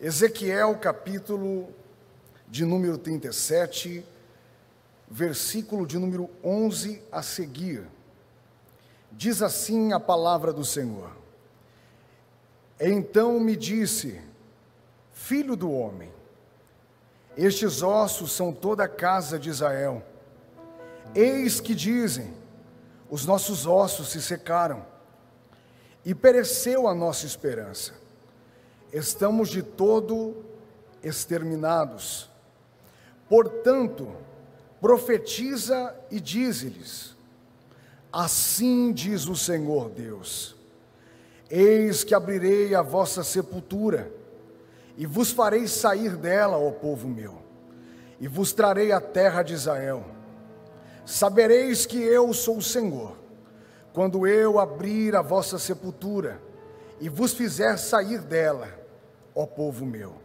Ezequiel, capítulo de número 37, versículo de número 11 a seguir. Diz assim a palavra do Senhor: Então me disse, filho do homem, estes ossos são toda a casa de Israel. Eis que dizem: os nossos ossos se secaram e pereceu a nossa esperança estamos de todo exterminados. Portanto, profetiza e dize-lhes: Assim diz o Senhor Deus: Eis que abrirei a vossa sepultura, e vos farei sair dela, ó povo meu, e vos trarei a terra de Israel. Sabereis que eu sou o Senhor, quando eu abrir a vossa sepultura e vos fizer sair dela, ó povo meu.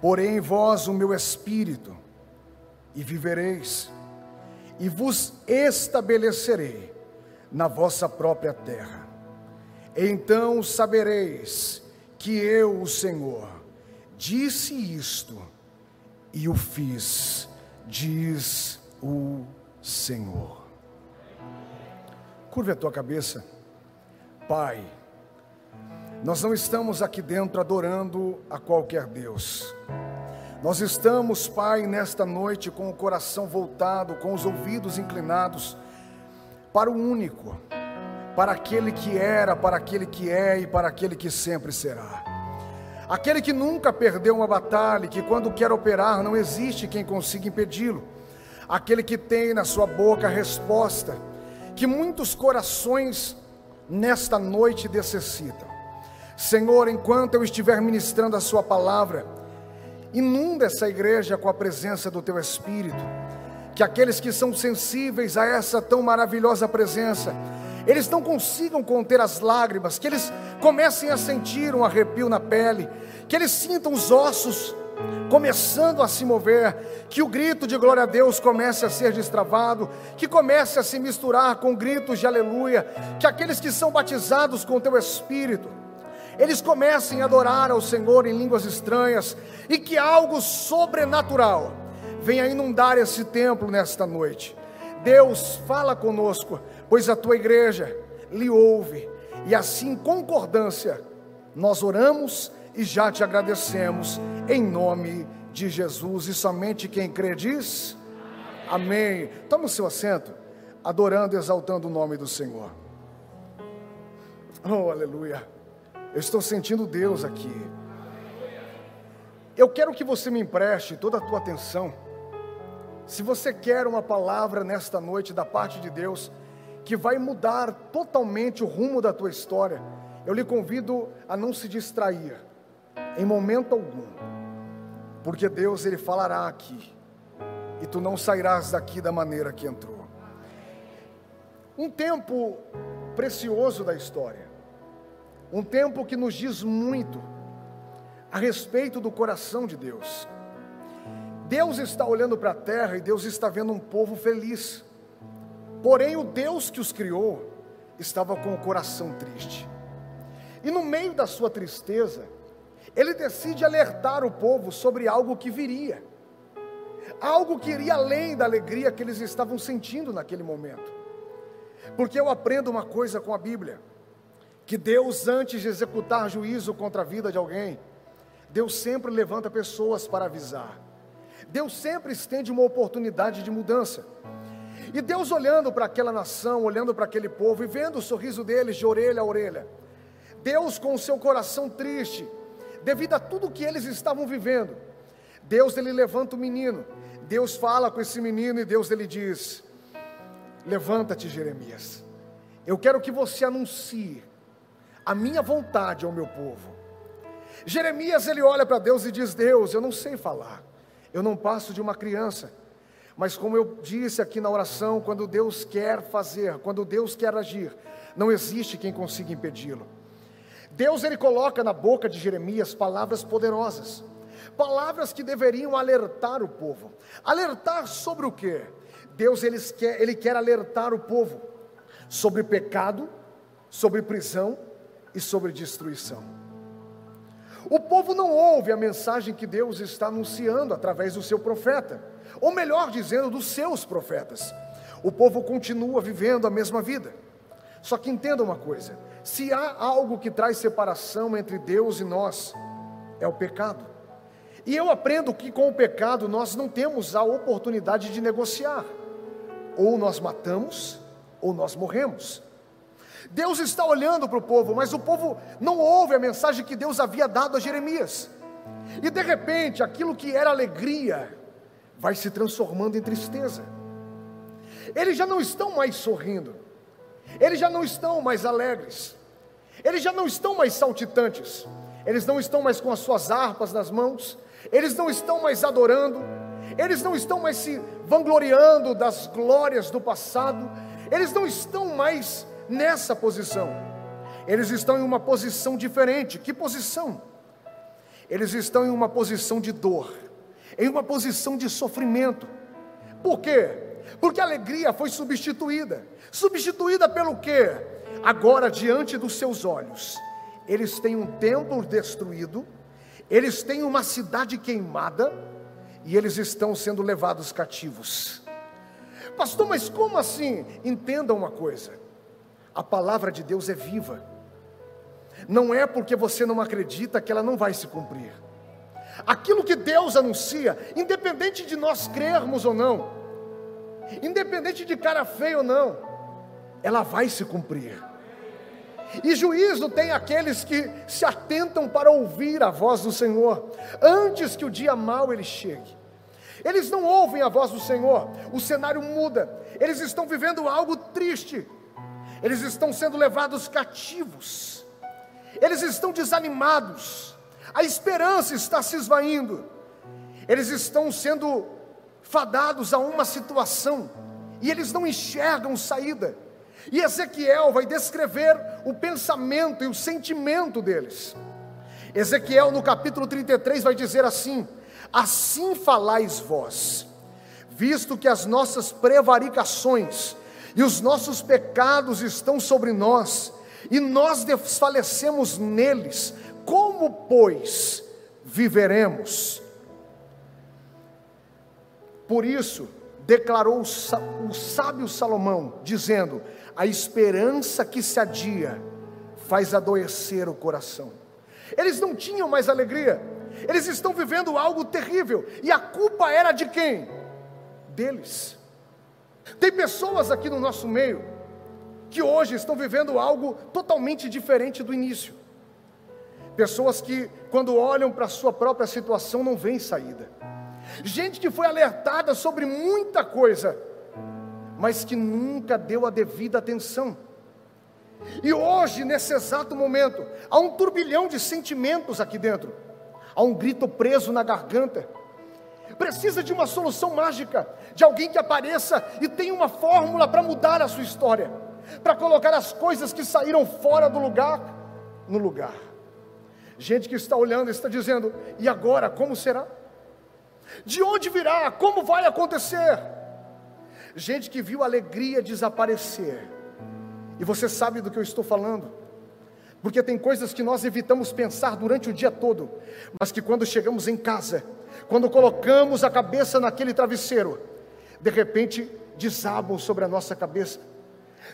Porém em vós o meu espírito, e vivereis, e vos estabelecerei na vossa própria terra. Então sabereis que eu, o Senhor, disse isto e o fiz, diz o Senhor. Curva a tua cabeça, Pai nós não estamos aqui dentro adorando a qualquer Deus. Nós estamos, Pai, nesta noite com o coração voltado, com os ouvidos inclinados para o único, para aquele que era, para aquele que é e para aquele que sempre será. Aquele que nunca perdeu uma batalha, que quando quer operar não existe quem consiga impedi-lo. Aquele que tem na sua boca a resposta que muitos corações nesta noite necessitam. Senhor, enquanto eu estiver ministrando a Sua palavra, inunda essa igreja com a presença do Teu Espírito, que aqueles que são sensíveis a essa tão maravilhosa presença, eles não consigam conter as lágrimas, que eles comecem a sentir um arrepio na pele, que eles sintam os ossos começando a se mover, que o grito de glória a Deus comece a ser destravado, que comece a se misturar com gritos de aleluia, que aqueles que são batizados com teu Espírito, eles comecem a adorar ao Senhor em línguas estranhas e que algo sobrenatural venha inundar esse templo nesta noite. Deus, fala conosco, pois a tua igreja lhe ouve, e assim, em concordância, nós oramos e já te agradecemos, em nome de Jesus. E somente quem crê diz: Amém. Toma o seu assento, adorando e exaltando o nome do Senhor. Oh, aleluia. Eu estou sentindo Deus aqui. Eu quero que você me empreste toda a tua atenção. Se você quer uma palavra nesta noite da parte de Deus, que vai mudar totalmente o rumo da tua história, eu lhe convido a não se distrair, em momento algum, porque Deus ele falará aqui, e tu não sairás daqui da maneira que entrou. Um tempo precioso da história. Um tempo que nos diz muito a respeito do coração de Deus. Deus está olhando para a terra e Deus está vendo um povo feliz. Porém, o Deus que os criou estava com o coração triste. E no meio da sua tristeza, ele decide alertar o povo sobre algo que viria. Algo que iria além da alegria que eles estavam sentindo naquele momento. Porque eu aprendo uma coisa com a Bíblia que Deus, antes de executar juízo contra a vida de alguém, Deus sempre levanta pessoas para avisar. Deus sempre estende uma oportunidade de mudança. E Deus olhando para aquela nação, olhando para aquele povo e vendo o sorriso deles de orelha a orelha, Deus com o seu coração triste, devido a tudo que eles estavam vivendo, Deus ele levanta o menino, Deus fala com esse menino e Deus ele diz: Levanta-te, Jeremias. Eu quero que você anuncie a minha vontade ao meu povo. Jeremias ele olha para Deus e diz: Deus, eu não sei falar, eu não passo de uma criança. Mas como eu disse aqui na oração, quando Deus quer fazer, quando Deus quer agir, não existe quem consiga impedi-lo. Deus ele coloca na boca de Jeremias palavras poderosas, palavras que deveriam alertar o povo. Alertar sobre o quê? Deus ele quer, ele quer alertar o povo sobre pecado, sobre prisão, e sobre destruição. O povo não ouve a mensagem que Deus está anunciando através do seu profeta, ou melhor dizendo, dos seus profetas. O povo continua vivendo a mesma vida. Só que entenda uma coisa: se há algo que traz separação entre Deus e nós, é o pecado. E eu aprendo que com o pecado nós não temos a oportunidade de negociar. Ou nós matamos, ou nós morremos. Deus está olhando para o povo, mas o povo não ouve a mensagem que Deus havia dado a Jeremias. E de repente, aquilo que era alegria vai se transformando em tristeza. Eles já não estão mais sorrindo, eles já não estão mais alegres, eles já não estão mais saltitantes, eles não estão mais com as suas harpas nas mãos, eles não estão mais adorando, eles não estão mais se vangloriando das glórias do passado, eles não estão mais nessa posição, eles estão em uma posição diferente. Que posição? Eles estão em uma posição de dor, em uma posição de sofrimento. Por quê? Porque a alegria foi substituída. Substituída pelo quê? Agora, diante dos seus olhos, eles têm um templo destruído, eles têm uma cidade queimada e eles estão sendo levados cativos. Pastor, mas como assim? Entenda uma coisa: a palavra de Deus é viva. Não é porque você não acredita que ela não vai se cumprir. Aquilo que Deus anuncia, independente de nós crermos ou não, independente de cara feio ou não, ela vai se cumprir. E juízo tem aqueles que se atentam para ouvir a voz do Senhor, antes que o dia mau ele chegue. Eles não ouvem a voz do Senhor, o cenário muda, eles estão vivendo algo triste, eles estão sendo levados cativos, eles estão desanimados, a esperança está se esvaindo, eles estão sendo fadados a uma situação e eles não enxergam saída. E Ezequiel vai descrever o pensamento e o sentimento deles. Ezequiel, no capítulo 33, vai dizer assim: Assim falais vós, visto que as nossas prevaricações e os nossos pecados estão sobre nós, e nós desfalecemos neles, como, pois, viveremos? Por isso, declarou o sábio Salomão, dizendo: A esperança que se adia faz adoecer o coração. Eles não tinham mais alegria, eles estão vivendo algo terrível, e a culpa era de quem? Deles. Tem pessoas aqui no nosso meio que hoje estão vivendo algo totalmente diferente do início. Pessoas que, quando olham para a sua própria situação, não veem saída. Gente que foi alertada sobre muita coisa, mas que nunca deu a devida atenção. E hoje, nesse exato momento, há um turbilhão de sentimentos aqui dentro, há um grito preso na garganta. Precisa de uma solução mágica, de alguém que apareça e tenha uma fórmula para mudar a sua história, para colocar as coisas que saíram fora do lugar no lugar. Gente que está olhando está dizendo: e agora, como será? De onde virá? Como vai acontecer? Gente que viu a alegria desaparecer. E você sabe do que eu estou falando. Porque tem coisas que nós evitamos pensar durante o dia todo, mas que quando chegamos em casa, quando colocamos a cabeça naquele travesseiro, de repente desabam sobre a nossa cabeça.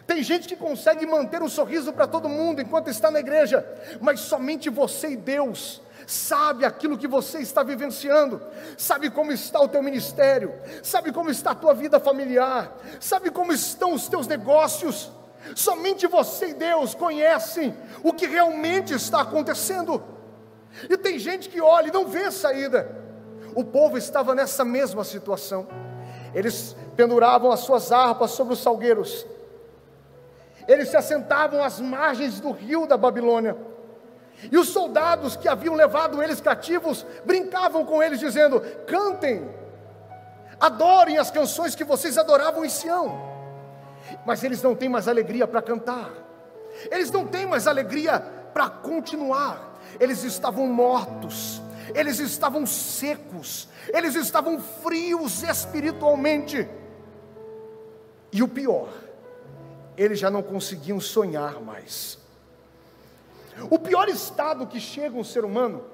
Tem gente que consegue manter um sorriso para todo mundo enquanto está na igreja, mas somente você e Deus sabe aquilo que você está vivenciando, sabe como está o teu ministério, sabe como está a tua vida familiar, sabe como estão os teus negócios. Somente você e Deus conhecem o que realmente está acontecendo. E tem gente que olha e não vê saída. O povo estava nessa mesma situação. Eles penduravam as suas harpas sobre os salgueiros. Eles se assentavam às margens do rio da Babilônia e os soldados que haviam levado eles cativos brincavam com eles, dizendo: cantem, adorem as canções que vocês adoravam em Sião. Mas eles não têm mais alegria para cantar, eles não têm mais alegria para continuar, eles estavam mortos, eles estavam secos, eles estavam frios espiritualmente. E o pior, eles já não conseguiam sonhar mais. O pior estado que chega um ser humano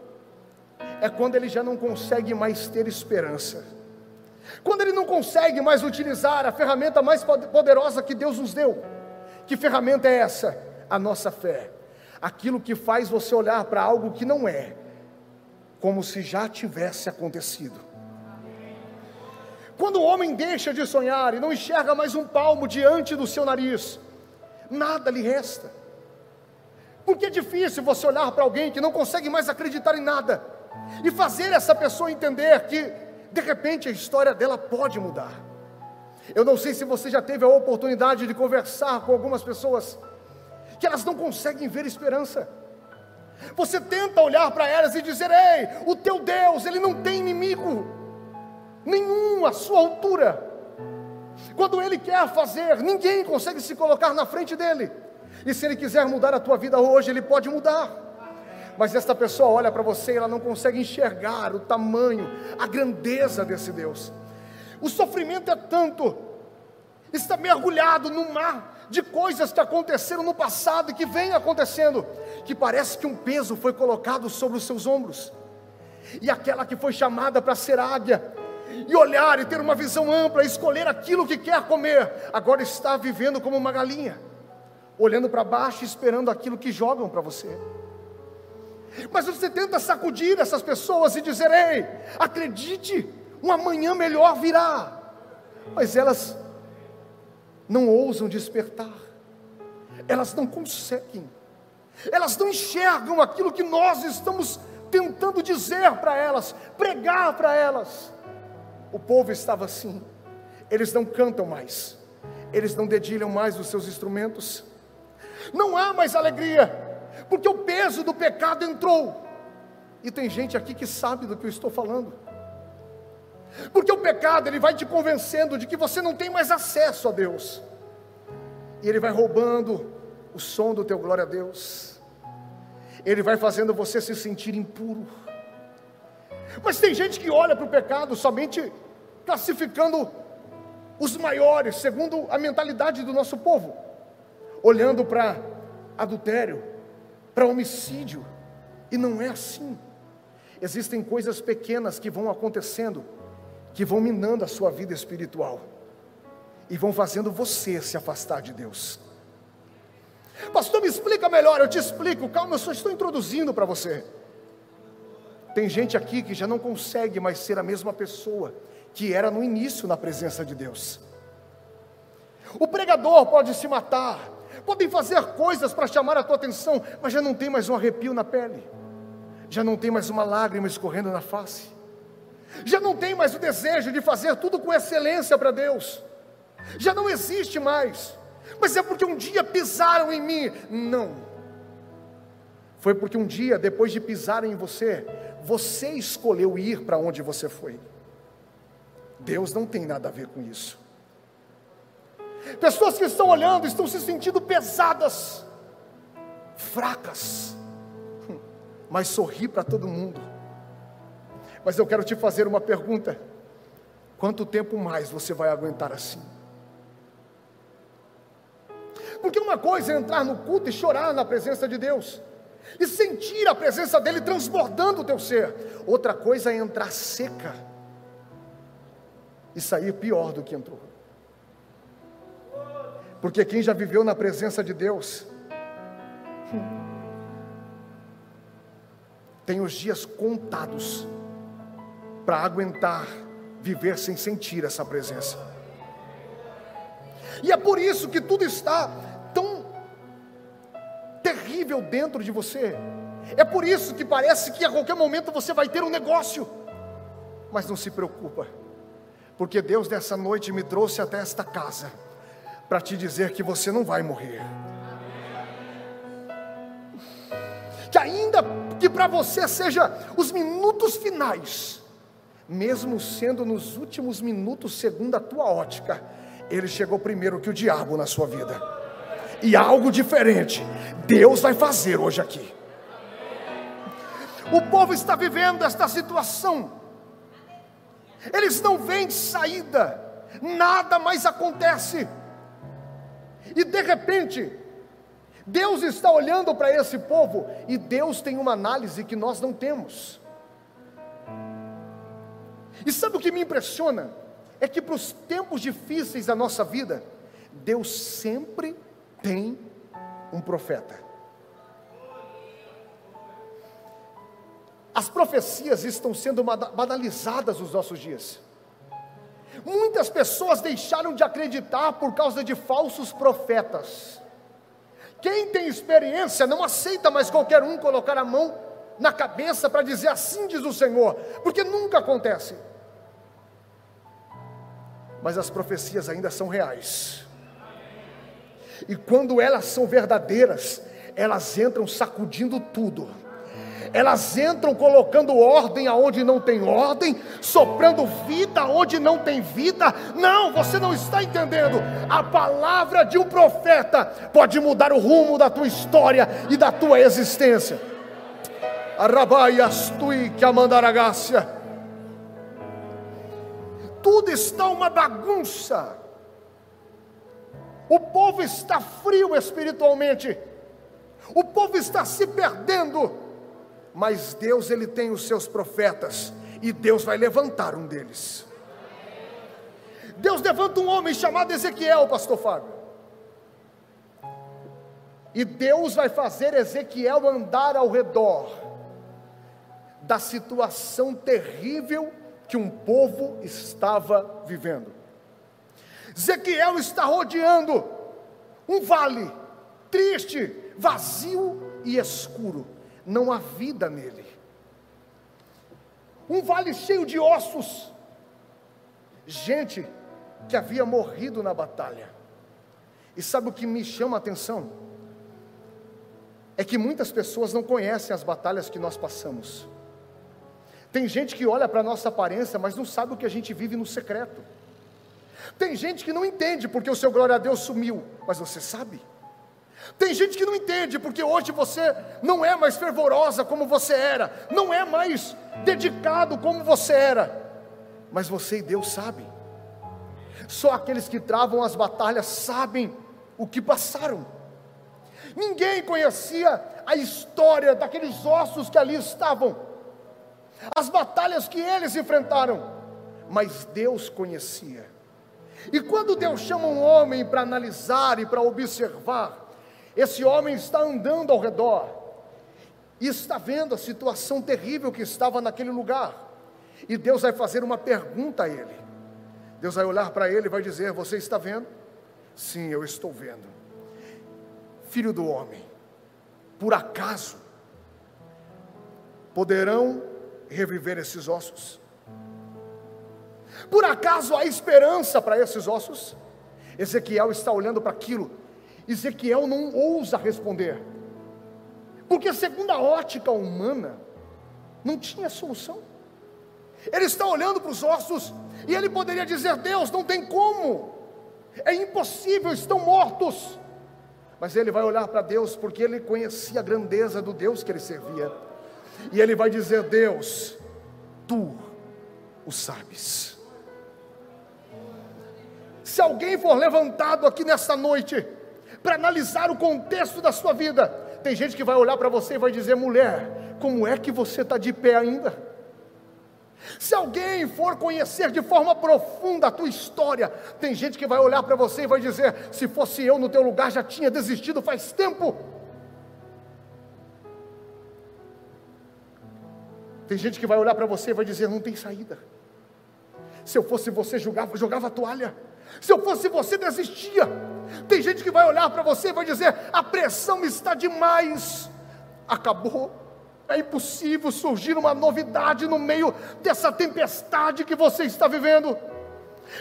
é quando ele já não consegue mais ter esperança. Quando ele não consegue mais utilizar a ferramenta mais poderosa que Deus nos deu. Que ferramenta é essa? A nossa fé. Aquilo que faz você olhar para algo que não é, como se já tivesse acontecido. Quando o homem deixa de sonhar e não enxerga mais um palmo diante do seu nariz, nada lhe resta. Porque é difícil você olhar para alguém que não consegue mais acreditar em nada e fazer essa pessoa entender que, de repente, a história dela pode mudar. Eu não sei se você já teve a oportunidade de conversar com algumas pessoas que elas não conseguem ver esperança. Você tenta olhar para elas e dizer: Ei, o teu Deus, ele não tem inimigo nenhum à sua altura. Quando Ele quer fazer, ninguém consegue se colocar na frente dele. E se Ele quiser mudar a tua vida hoje, Ele pode mudar. Mas esta pessoa olha para você e ela não consegue enxergar o tamanho, a grandeza desse Deus. O sofrimento é tanto, está mergulhado no mar de coisas que aconteceram no passado e que vem acontecendo, que parece que um peso foi colocado sobre os seus ombros. E aquela que foi chamada para ser águia, e olhar e ter uma visão ampla, escolher aquilo que quer comer, agora está vivendo como uma galinha, olhando para baixo e esperando aquilo que jogam para você. Mas você tenta sacudir essas pessoas e dizer: ei, acredite, um amanhã melhor virá. Mas elas não ousam despertar, elas não conseguem, elas não enxergam aquilo que nós estamos tentando dizer para elas, pregar para elas. O povo estava assim. Eles não cantam mais. Eles não dedilham mais os seus instrumentos. Não há mais alegria, porque o peso do pecado entrou. E tem gente aqui que sabe do que eu estou falando. Porque o pecado, ele vai te convencendo de que você não tem mais acesso a Deus. E ele vai roubando o som do teu glória a Deus. Ele vai fazendo você se sentir impuro. Mas tem gente que olha para o pecado somente classificando os maiores, segundo a mentalidade do nosso povo, olhando para adultério, para homicídio, e não é assim. Existem coisas pequenas que vão acontecendo, que vão minando a sua vida espiritual e vão fazendo você se afastar de Deus. Pastor, me explica melhor, eu te explico, calma, eu só estou introduzindo para você. Tem gente aqui que já não consegue mais ser a mesma pessoa que era no início na presença de Deus. O pregador pode se matar, podem fazer coisas para chamar a tua atenção, mas já não tem mais um arrepio na pele, já não tem mais uma lágrima escorrendo na face, já não tem mais o desejo de fazer tudo com excelência para Deus, já não existe mais, mas é porque um dia pisaram em mim, não, foi porque um dia, depois de pisarem em você, você escolheu ir para onde você foi. Deus não tem nada a ver com isso. Pessoas que estão olhando estão se sentindo pesadas, fracas, mas sorri para todo mundo. Mas eu quero te fazer uma pergunta: quanto tempo mais você vai aguentar assim? Porque uma coisa é entrar no culto e chorar na presença de Deus, e sentir a presença dEle transbordando o teu ser, outra coisa é entrar seca e sair pior do que entrou. Porque quem já viveu na presença de Deus, tem os dias contados para aguentar viver sem sentir essa presença. E é por isso que tudo está tão terrível dentro de você. É por isso que parece que a qualquer momento você vai ter um negócio. Mas não se preocupa porque Deus nessa noite me trouxe até esta casa para te dizer que você não vai morrer. Que ainda que para você seja os minutos finais, mesmo sendo nos últimos minutos, segundo a tua ótica, ele chegou primeiro que o diabo na sua vida. E algo diferente Deus vai fazer hoje aqui. O povo está vivendo esta situação eles não veem saída, nada mais acontece, e de repente, Deus está olhando para esse povo, e Deus tem uma análise que nós não temos. E sabe o que me impressiona? É que para os tempos difíceis da nossa vida, Deus sempre tem um profeta. As profecias estão sendo banalizadas nos nossos dias. Muitas pessoas deixaram de acreditar por causa de falsos profetas. Quem tem experiência não aceita mais qualquer um colocar a mão na cabeça para dizer assim diz o Senhor, porque nunca acontece. Mas as profecias ainda são reais. E quando elas são verdadeiras, elas entram sacudindo tudo elas entram colocando ordem aonde não tem ordem, soprando vida aonde não tem vida. Não, você não está entendendo. A palavra de um profeta pode mudar o rumo da tua história e da tua existência. Arabaiastui que amandaragacia. Tudo está uma bagunça. O povo está frio espiritualmente. O povo está se perdendo mas Deus ele tem os seus profetas e Deus vai levantar um deles. Deus levanta um homem chamado Ezequiel, pastor Fábio. E Deus vai fazer Ezequiel andar ao redor da situação terrível que um povo estava vivendo. Ezequiel está rodeando um vale triste, vazio e escuro não há vida nele. Um vale cheio de ossos, gente que havia morrido na batalha. E sabe o que me chama a atenção? É que muitas pessoas não conhecem as batalhas que nós passamos. Tem gente que olha para a nossa aparência, mas não sabe o que a gente vive no secreto. Tem gente que não entende porque o seu glória a Deus sumiu, mas você sabe. Tem gente que não entende, porque hoje você não é mais fervorosa como você era, não é mais dedicado como você era, mas você e Deus sabem. Só aqueles que travam as batalhas sabem o que passaram. Ninguém conhecia a história daqueles ossos que ali estavam, as batalhas que eles enfrentaram, mas Deus conhecia. E quando Deus chama um homem para analisar e para observar, esse homem está andando ao redor e está vendo a situação terrível que estava naquele lugar. E Deus vai fazer uma pergunta a ele. Deus vai olhar para ele e vai dizer: Você está vendo? Sim, eu estou vendo. Filho do homem, por acaso poderão reviver esses ossos? Por acaso há esperança para esses ossos? Ezequiel está olhando para aquilo Ezequiel não ousa responder, porque, segundo a ótica humana, não tinha solução. Ele está olhando para os ossos e ele poderia dizer: Deus, não tem como, é impossível, estão mortos. Mas ele vai olhar para Deus porque ele conhecia a grandeza do Deus que ele servia, e ele vai dizer: Deus, tu o sabes. Se alguém for levantado aqui nesta noite, para analisar o contexto da sua vida. Tem gente que vai olhar para você e vai dizer: mulher, como é que você está de pé ainda? Se alguém for conhecer de forma profunda a tua história, tem gente que vai olhar para você e vai dizer: se fosse eu no teu lugar, já tinha desistido faz tempo. Tem gente que vai olhar para você e vai dizer: não tem saída. Se eu fosse você, jogava, jogava a toalha. Se eu fosse você, desistia. Tem gente que vai olhar para você e vai dizer: a pressão está demais. Acabou. É impossível surgir uma novidade no meio dessa tempestade que você está vivendo.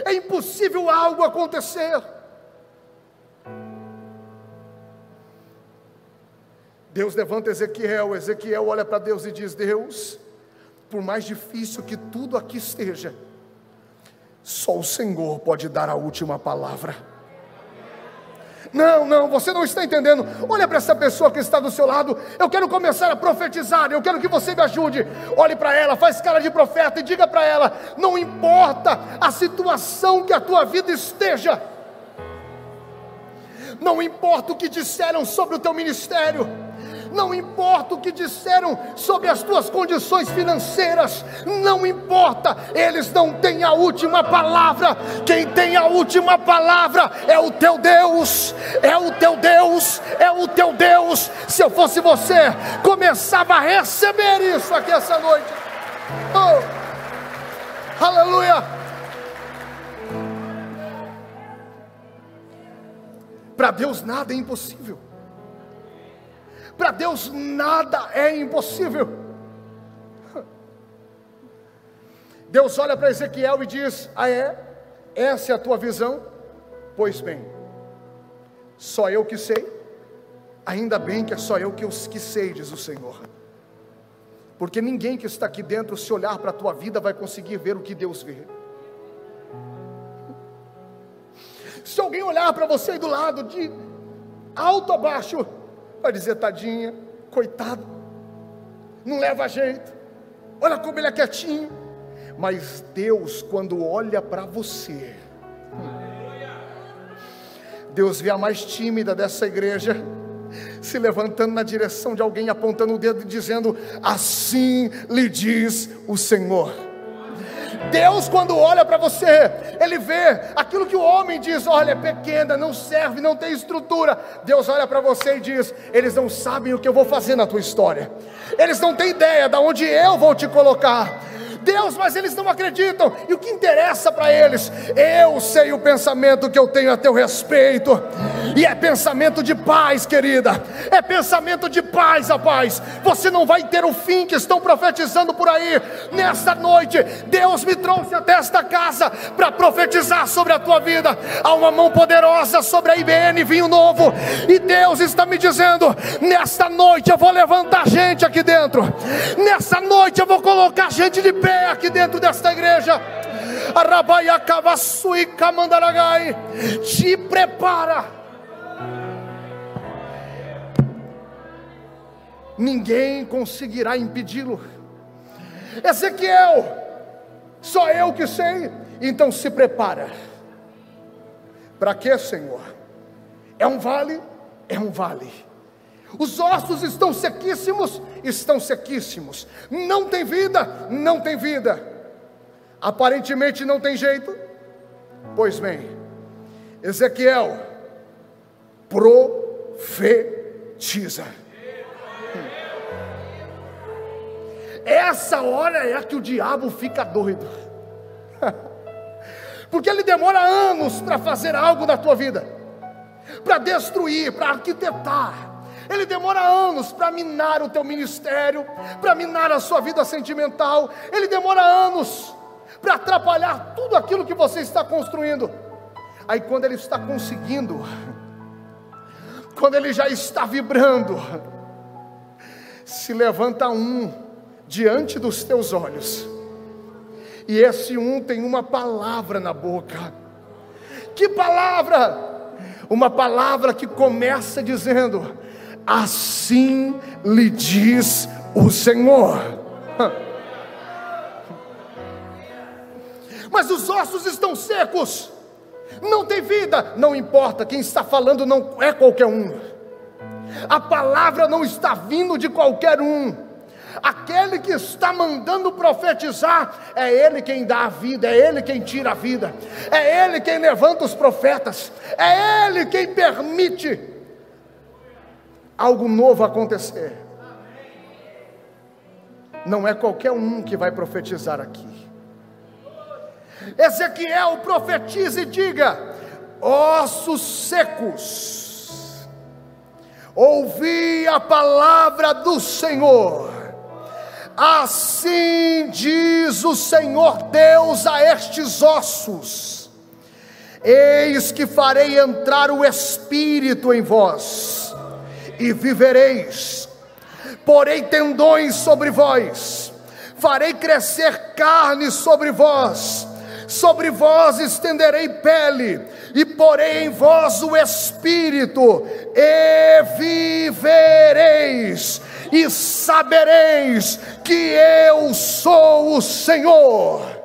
É impossível algo acontecer. Deus levanta Ezequiel, Ezequiel olha para Deus e diz: Deus, por mais difícil que tudo aqui esteja, só o Senhor pode dar a última palavra. Não, não, você não está entendendo. Olha para essa pessoa que está do seu lado. Eu quero começar a profetizar. Eu quero que você me ajude. Olhe para ela, faz cara de profeta e diga para ela: não importa a situação que a tua vida esteja, não importa o que disseram sobre o teu ministério, não importa o que disseram sobre as tuas condições financeiras, não importa, eles não têm a última palavra, quem tem a última palavra é o teu Deus, é o teu Deus, é o teu Deus. Se eu fosse você, começava a receber isso aqui essa noite. Oh, aleluia! Para Deus nada é impossível. Para Deus nada é impossível. Deus olha para Ezequiel e diz: Ah, é? Essa é a tua visão? Pois bem, só eu que sei, ainda bem que é só eu que, os, que sei, diz o Senhor. Porque ninguém que está aqui dentro, se olhar para a tua vida, vai conseguir ver o que Deus vê. Se alguém olhar para você aí do lado, de alto a baixo, vai dizer, tadinha, coitado, não leva jeito, olha como ele é quietinho. Mas Deus, quando olha para você, Deus vê a mais tímida dessa igreja, se levantando na direção de alguém, apontando o dedo e dizendo: Assim lhe diz o Senhor. Deus, quando olha para você, Ele vê aquilo que o homem diz: olha, é pequena, não serve, não tem estrutura. Deus olha para você e diz: eles não sabem o que eu vou fazer na tua história, eles não têm ideia de onde eu vou te colocar. Deus, mas eles não acreditam. E o que interessa para eles? Eu sei o pensamento que eu tenho a teu respeito. E é pensamento de paz, querida. É pensamento de paz, rapaz. Você não vai ter o fim que estão profetizando por aí. Nesta noite, Deus me trouxe até esta casa para profetizar sobre a tua vida. Há uma mão poderosa sobre a IBN Vinho Novo. E Deus está me dizendo: nesta noite eu vou levantar gente aqui dentro. Nessa noite eu vou colocar gente de pé aqui dentro desta igreja. Te prepara ninguém conseguirá impedi-lo. Ezequiel, só eu que sei, então se prepara. Para quê, Senhor? É um vale? É um vale. Os ossos estão sequíssimos? Estão sequíssimos. Não tem vida? Não tem vida. Aparentemente não tem jeito? Pois bem, Ezequiel profetiza. Essa hora é a que o diabo fica doido. Porque ele demora anos para fazer algo na tua vida, para destruir, para arquitetar. Ele demora anos para minar o teu ministério, para minar a sua vida sentimental. Ele demora anos para atrapalhar tudo aquilo que você está construindo. Aí quando ele está conseguindo, quando ele já está vibrando, se levanta um diante dos teus olhos, e esse um tem uma palavra na boca. Que palavra? Uma palavra que começa dizendo: Assim lhe diz o Senhor. Mas os ossos estão secos, não tem vida, não importa, quem está falando não é qualquer um, a palavra não está vindo de qualquer um. Aquele que está mandando profetizar, é Ele quem dá a vida, é Ele quem tira a vida, é Ele quem levanta os profetas, é Ele quem permite algo novo acontecer. Não é qualquer um que vai profetizar aqui. Ezequiel profetiza e diga: ossos secos, ouvi a palavra do Senhor Assim diz o Senhor Deus a estes ossos: Eis que farei entrar o Espírito em vós, e vivereis. Porei tendões sobre vós, farei crescer carne sobre vós, sobre vós estenderei pele, e porei em vós o Espírito, e vivereis e sabereis que eu sou o Senhor.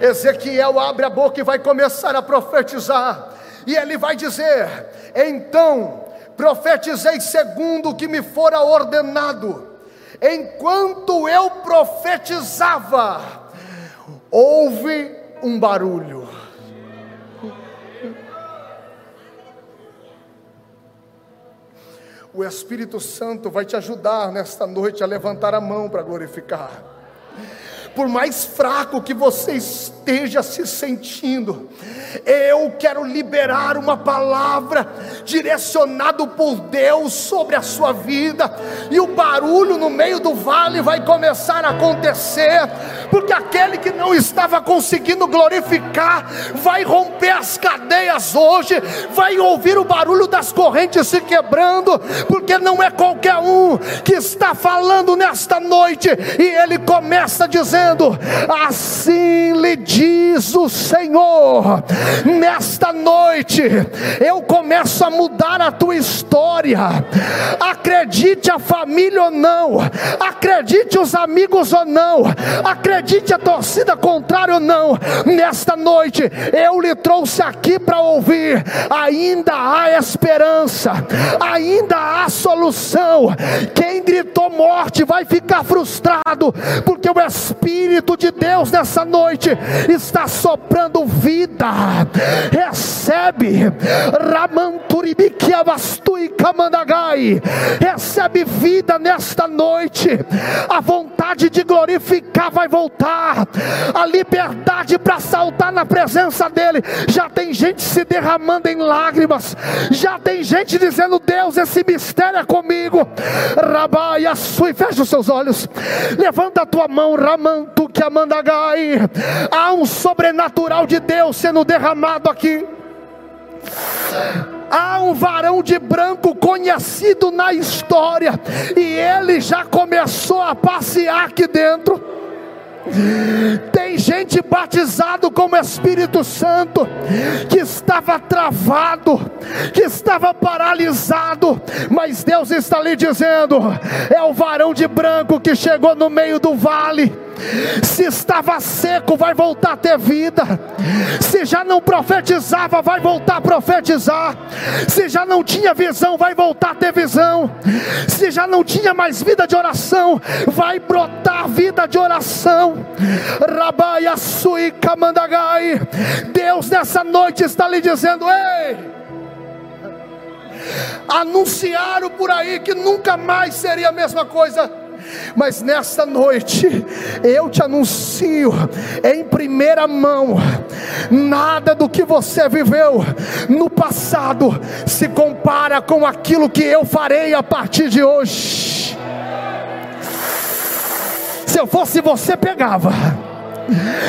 Ezequiel abre a boca e vai começar a profetizar, e ele vai dizer: então profetizei segundo o que me fora ordenado. Enquanto eu profetizava, houve um barulho. O Espírito Santo vai te ajudar nesta noite a levantar a mão para glorificar por mais fraco que você esteja se sentindo, eu quero liberar uma palavra direcionado por Deus sobre a sua vida, e o barulho no meio do vale vai começar a acontecer, porque aquele que não estava conseguindo glorificar vai romper as cadeias hoje, vai ouvir o barulho das correntes se quebrando, porque não é qualquer um que está falando nesta noite, e ele começa dizendo dizendo: Assim lhe diz o Senhor, nesta noite eu começo a mudar a tua história. Acredite a família ou não, acredite os amigos ou não, acredite a torcida contrária ou não, nesta noite eu lhe trouxe aqui para ouvir: ainda há esperança, ainda há solução. Quem gritou morte vai ficar frustrado, porque o Espírito Espírito de Deus nessa noite está soprando vida. Recebe, Kamandagai. Recebe vida nesta noite. A vontade de glorificar vai voltar. A liberdade para saltar na presença dEle. Já tem gente se derramando em lágrimas. Já tem gente dizendo: Deus, esse mistério é comigo. Rabai, Sui, fecha os seus olhos. Levanta a tua mão, Raman que amandagai. Há um sobrenatural de Deus sendo derramado aqui. Há um varão de branco conhecido na história, e ele já começou a passear aqui dentro. Tem gente batizado com o Espírito Santo que estava travado, que estava paralisado, mas Deus está lhe dizendo: é o varão de branco que chegou no meio do vale se estava seco, vai voltar a ter vida. Se já não profetizava, vai voltar a profetizar. Se já não tinha visão, vai voltar a ter visão. Se já não tinha mais vida de oração, vai brotar vida de oração. Rabaia sui kamandagai. Deus nessa noite está lhe dizendo: Ei! Anunciaram por aí que nunca mais seria a mesma coisa mas nesta noite eu te anuncio em primeira mão: nada do que você viveu no passado se compara com aquilo que eu farei a partir de hoje. Se eu fosse você, pegava.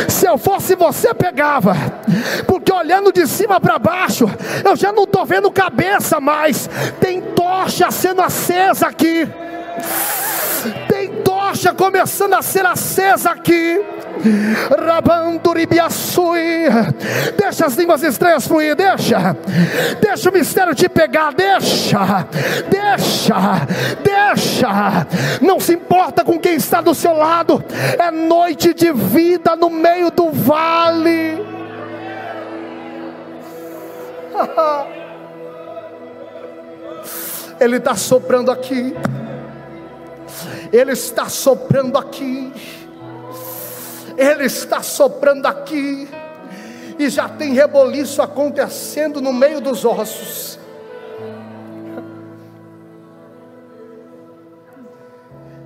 Se eu fosse você, pegava, porque olhando de cima para baixo, eu já não estou vendo cabeça mais, tem tocha sendo acesa aqui tocha começando a ser acesa aqui. Rabanduribiaçui. Deixa as línguas estranhas fluir, deixa. Deixa o mistério te pegar, deixa. Deixa. Deixa. Não se importa com quem está do seu lado. É noite de vida no meio do vale. Ele está soprando aqui. Ele está soprando aqui. Ele está soprando aqui. E já tem reboliço acontecendo no meio dos ossos.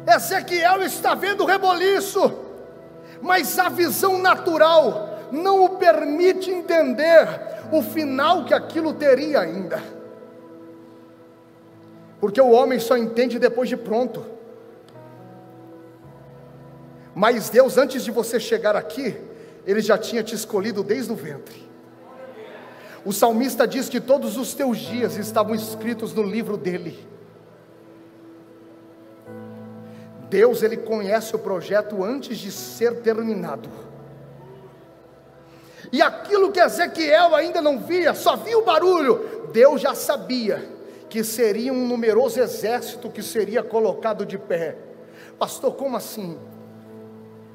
Ezequiel está vendo reboliço, mas a visão natural não o permite entender o final que aquilo teria ainda. Porque o homem só entende depois de pronto. Mas Deus, antes de você chegar aqui, Ele já tinha te escolhido desde o ventre. O salmista diz que todos os teus dias estavam escritos no livro dele. Deus, Ele conhece o projeto antes de ser terminado. E aquilo que Ezequiel ainda não via, só via o barulho, Deus já sabia que seria um numeroso exército que seria colocado de pé. Pastor, como assim?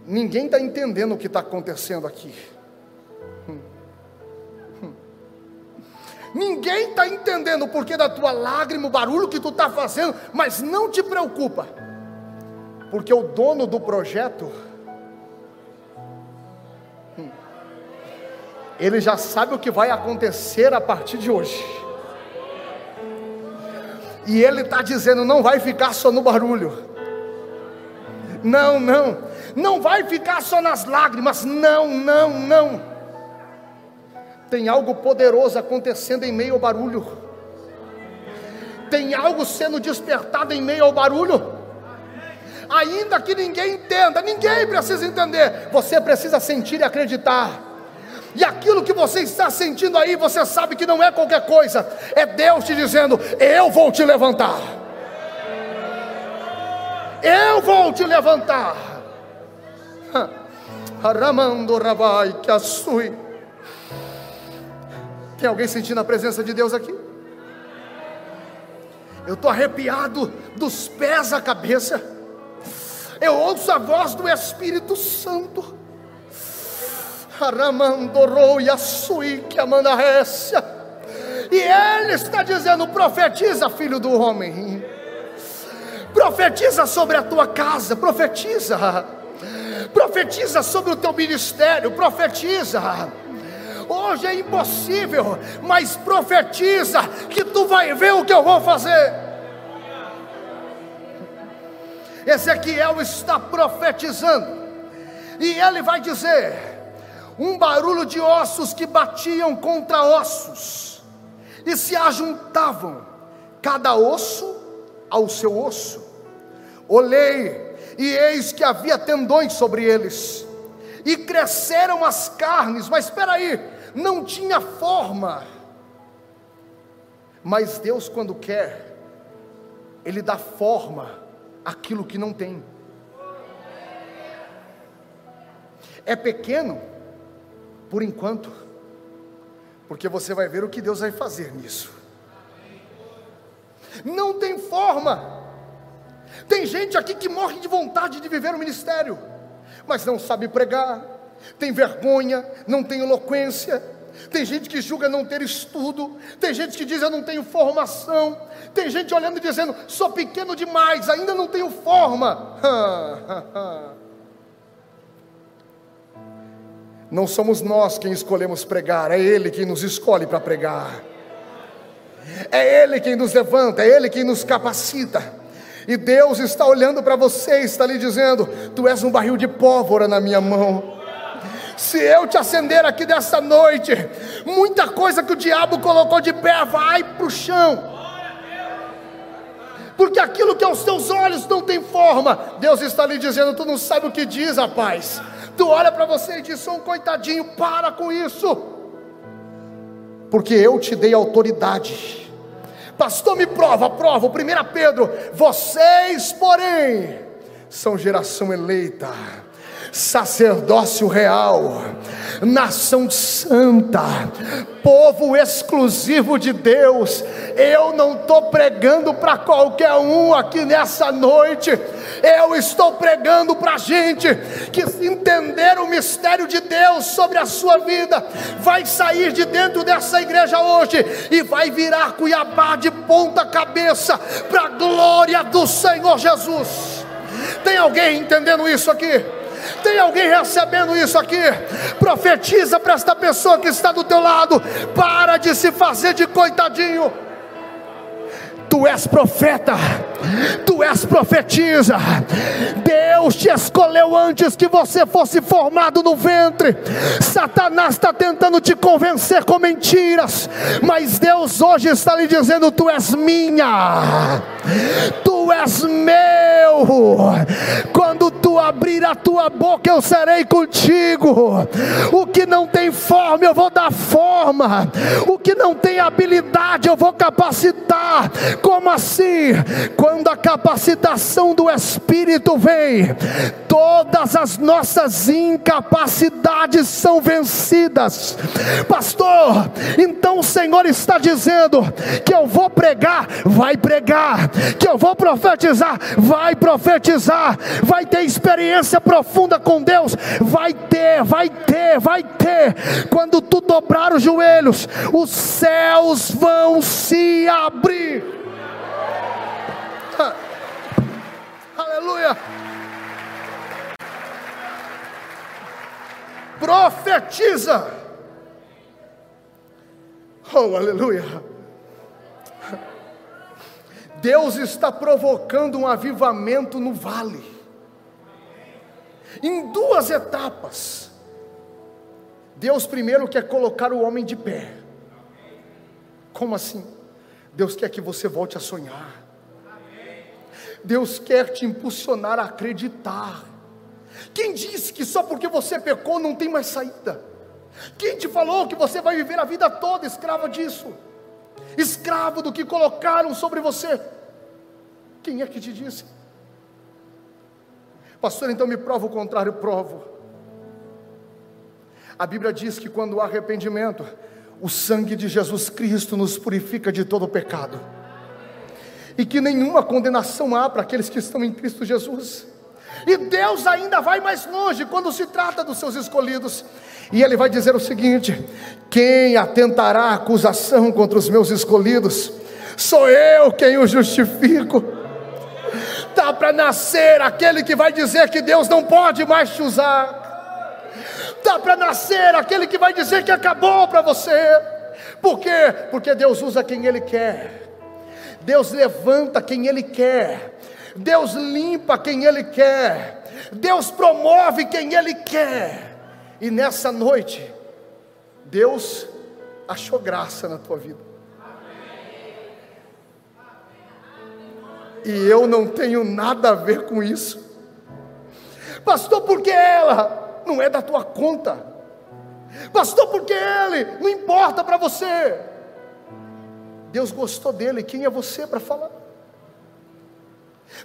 Ninguém está entendendo o que está acontecendo aqui. Ninguém está entendendo o porquê da tua lágrima, o barulho que tu está fazendo, mas não te preocupa, porque o dono do projeto, hum, ele já sabe o que vai acontecer a partir de hoje. E ele está dizendo: não vai ficar só no barulho. Não, não. Não vai ficar só nas lágrimas. Não, não, não. Tem algo poderoso acontecendo em meio ao barulho. Tem algo sendo despertado em meio ao barulho. Ainda que ninguém entenda, ninguém precisa entender. Você precisa sentir e acreditar. E aquilo que você está sentindo aí, você sabe que não é qualquer coisa, é Deus te dizendo: Eu vou te levantar. Eu vou te levantar. Aramando Rabai que assui. Tem alguém sentindo a presença de Deus aqui? Eu estou arrepiado dos pés à cabeça. Eu ouço a voz do Espírito Santo. E ele está dizendo: profetiza, filho do homem. Profetiza sobre a tua casa, profetiza. Profetiza sobre o teu ministério, profetiza. Hoje é impossível, mas profetiza que tu vai ver o que eu vou fazer. Ezequiel está profetizando, e ele vai dizer: um barulho de ossos que batiam contra ossos e se ajuntavam, cada osso ao seu osso. Olhei, e eis que havia tendões sobre eles, e cresceram as carnes, mas espera aí, não tinha forma. Mas Deus, quando quer, Ele dá forma àquilo que não tem. É pequeno, por enquanto, porque você vai ver o que Deus vai fazer nisso. Não tem forma. Tem gente aqui que morre de vontade de viver o ministério, mas não sabe pregar, tem vergonha, não tem eloquência. Tem gente que julga não ter estudo, tem gente que diz eu não tenho formação, tem gente olhando e dizendo sou pequeno demais, ainda não tenho forma. Não somos nós quem escolhemos pregar, é Ele quem nos escolhe para pregar. É Ele quem nos levanta, é Ele quem nos capacita. E Deus está olhando para você, está lhe dizendo: Tu és um barril de pólvora na minha mão. Se eu te acender aqui desta noite, muita coisa que o diabo colocou de pé vai para o chão. Porque aquilo que aos teus olhos não tem forma, Deus está lhe dizendo: Tu não sabe o que diz, rapaz. Tu olha para você e diz: sou um coitadinho, para com isso, porque eu te dei autoridade. Pastor, me prova, prova. 1 Pedro, vocês, porém, são geração eleita sacerdócio real, nação santa, povo exclusivo de Deus. Eu não estou pregando para qualquer um aqui nessa noite, eu estou pregando para gente que se entender o mistério de Deus sobre a sua vida, vai sair de dentro dessa igreja hoje e vai virar Cuiabá de ponta cabeça para a glória do Senhor Jesus. Tem alguém entendendo isso aqui? Tem alguém recebendo isso aqui? Profetiza para esta pessoa que está do teu lado. Para de se fazer de coitadinho. Tu és profeta, tu és profetiza. Deus te escolheu antes que você fosse formado no ventre. Satanás está tentando te convencer com mentiras, mas Deus hoje está lhe dizendo: Tu és minha, tu és meu. Quando tu abrir a tua boca, eu serei contigo. O que não tem forma, eu vou dar forma. O que não tem habilidade, eu vou capacitar como assim? Quando a capacitação do Espírito vem, todas as nossas incapacidades são vencidas. Pastor, então o Senhor está dizendo que eu vou pregar, vai pregar, que eu vou profetizar, vai profetizar, vai ter experiência profunda com Deus, vai ter, vai ter, vai ter. Quando tu dobrar os joelhos, os céus vão se abrir. Aleluia. Profetiza. Oh, aleluia. Deus está provocando um avivamento no vale, em duas etapas. Deus primeiro quer colocar o homem de pé. Como assim? Deus quer que você volte a sonhar. Deus quer te impulsionar a acreditar. Quem disse que só porque você pecou não tem mais saída? Quem te falou que você vai viver a vida toda escrava disso? Escravo do que colocaram sobre você? Quem é que te disse? Pastor, então me prova o contrário, provo. A Bíblia diz que quando há arrependimento, o sangue de Jesus Cristo nos purifica de todo pecado. E que nenhuma condenação há para aqueles que estão em Cristo Jesus. E Deus ainda vai mais longe quando se trata dos seus escolhidos. E Ele vai dizer o seguinte: quem atentará acusação contra os meus escolhidos? Sou eu quem o justifico. Está para nascer aquele que vai dizer que Deus não pode mais te usar. Está para nascer aquele que vai dizer que acabou para você. Por quê? Porque Deus usa quem Ele quer. Deus levanta quem Ele quer. Deus limpa quem Ele quer, Deus promove quem Ele quer, e nessa noite, Deus achou graça na tua vida. E eu não tenho nada a ver com isso, pastor, porque ela não é da tua conta, pastor, porque ele não importa para você. Deus gostou dele, quem é você para falar?